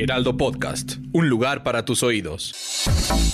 Heraldo Podcast, un lugar para tus oídos.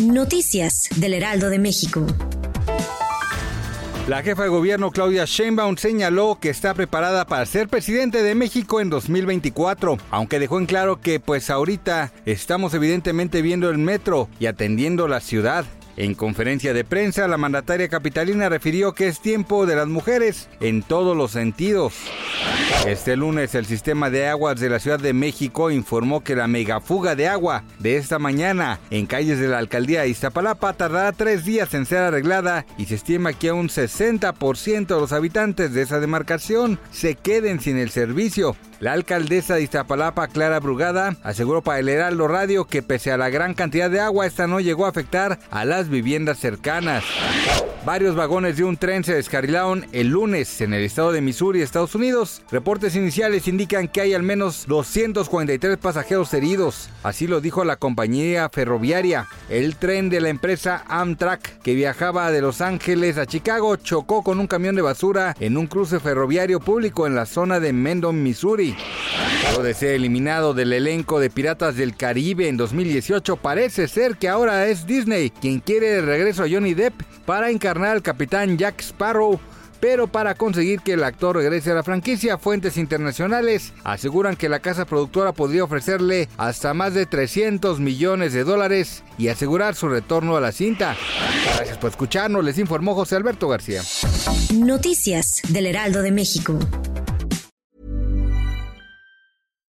Noticias del Heraldo de México. La jefa de gobierno Claudia Sheinbaum señaló que está preparada para ser presidente de México en 2024, aunque dejó en claro que pues ahorita estamos evidentemente viendo el metro y atendiendo la ciudad. En conferencia de prensa, la mandataria capitalina refirió que es tiempo de las mujeres en todos los sentidos. Este lunes, el sistema de aguas de la Ciudad de México informó que la megafuga de agua de esta mañana en calles de la alcaldía Iztapalapa tardará tres días en ser arreglada y se estima que un 60% de los habitantes de esa demarcación se queden sin el servicio. La alcaldesa de Iztapalapa, Clara Brugada, aseguró para el Heraldo Radio que pese a la gran cantidad de agua, esta no llegó a afectar a las viviendas cercanas. Varios vagones de un tren se descarrilaron el lunes en el estado de Missouri, Estados Unidos. Reportes iniciales indican que hay al menos 243 pasajeros heridos. Así lo dijo la compañía ferroviaria. El tren de la empresa Amtrak, que viajaba de Los Ángeles a Chicago, chocó con un camión de basura en un cruce ferroviario público en la zona de Mendon, Missouri. Luego de ser eliminado del elenco de Piratas del Caribe en 2018, parece ser que ahora es Disney quien quiere de regreso a Johnny Depp para encarnar al capitán Jack Sparrow. Pero para conseguir que el actor regrese a la franquicia, fuentes internacionales aseguran que la casa productora podría ofrecerle hasta más de 300 millones de dólares y asegurar su retorno a la cinta. Gracias por escucharnos, les informó José Alberto García. Noticias del Heraldo de México.